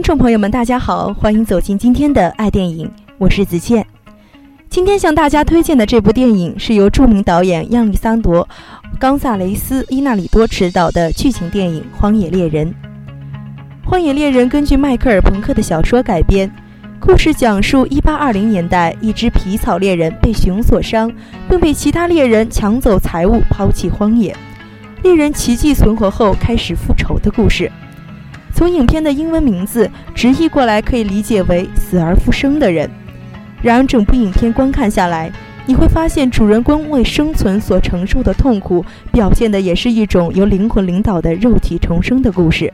听众朋友们，大家好，欢迎走进今天的爱电影，我是子倩。今天向大家推荐的这部电影是由著名导演亚历桑多·冈萨雷斯·伊纳里多执导的剧情电影《荒野猎人》。《荒野猎人》根据迈克尔·朋克的小说改编，故事讲述1820年代一只皮草猎人被熊所伤，并被其他猎人抢走财物，抛弃荒野。猎人奇迹存活后，开始复仇的故事。从影片的英文名字直译过来，可以理解为“死而复生的人”。然而，整部影片观看下来，你会发现主人公为生存所承受的痛苦，表现的也是一种由灵魂领导的肉体重生的故事。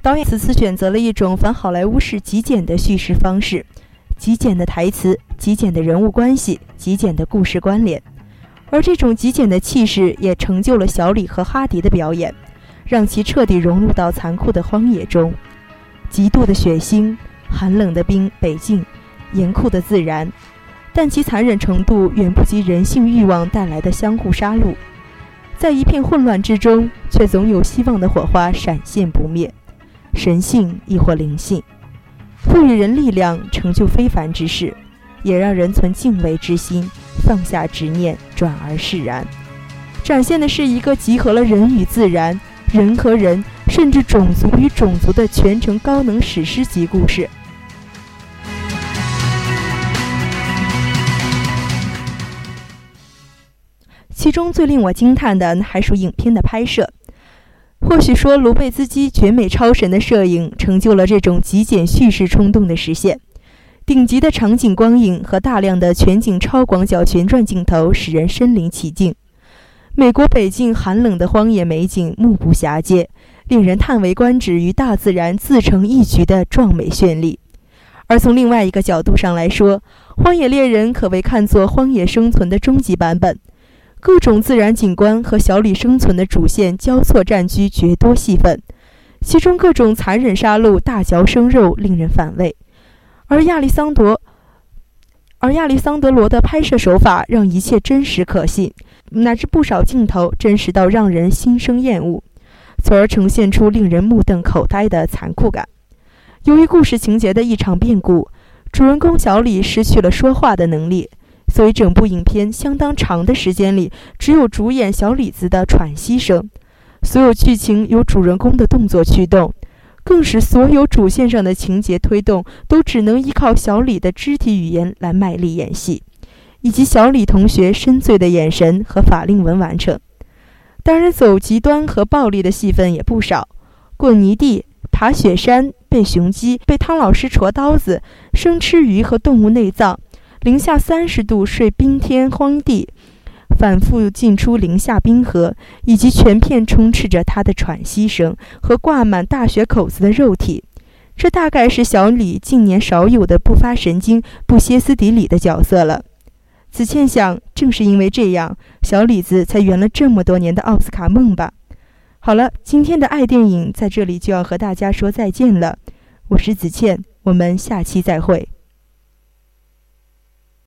导演此次选择了一种反好莱坞式极简的叙事方式，极简的台词，极简的人物关系，极简的故事关联。而这种极简的气势也成就了小李和哈迪的表演，让其彻底融入到残酷的荒野中。极度的血腥、寒冷的冰北境、严酷的自然，但其残忍程度远不及人性欲望带来的相互杀戮。在一片混乱之中，却总有希望的火花闪现不灭。神性亦或灵性，赋予人力量，成就非凡之事，也让人存敬畏之心。放下执念，转而释然，展现的是一个集合了人与自然、人和人，甚至种族与种族的全程高能史诗级故事。其中最令我惊叹的还属影片的拍摄。或许说，卢贝兹基绝美超神的摄影，成就了这种极简叙事冲动的实现。顶级的场景光影和大量的全景超广角旋转镜头，使人身临其境。美国北境寒冷的荒野美景，目不暇接，令人叹为观止与大自然自成一局的壮美绚丽。而从另外一个角度上来说，《荒野猎人》可谓看作荒野生存的终极版本，各种自然景观和小李生存的主线交错占据绝多戏份，其中各种残忍杀戮、大嚼生肉，令人反胃。而亚历桑德，而亚历桑德罗的拍摄手法让一切真实可信，乃至不少镜头真实到让人心生厌恶，从而呈现出令人目瞪口呆的残酷感。由于故事情节的异常变故，主人公小李失去了说话的能力，所以整部影片相当长的时间里，只有主演小李子的喘息声，所有剧情由主人公的动作驱动。更使所有主线上的情节推动都只能依靠小李的肢体语言来卖力演戏，以及小李同学深邃的眼神和法令纹完成。当然，走极端和暴力的戏份也不少：滚泥地、爬雪山、被雄鸡、被汤老师戳刀子、生吃鱼和动物内脏、零下三十度睡冰天荒地。反复进出零下冰河，以及全片充斥着他的喘息声和挂满大血口子的肉体，这大概是小李近年少有的不发神经、不歇斯底里的角色了。子倩想，正是因为这样，小李子才圆了这么多年的奥斯卡梦吧。好了，今天的爱电影在这里就要和大家说再见了。我是子倩，我们下期再会。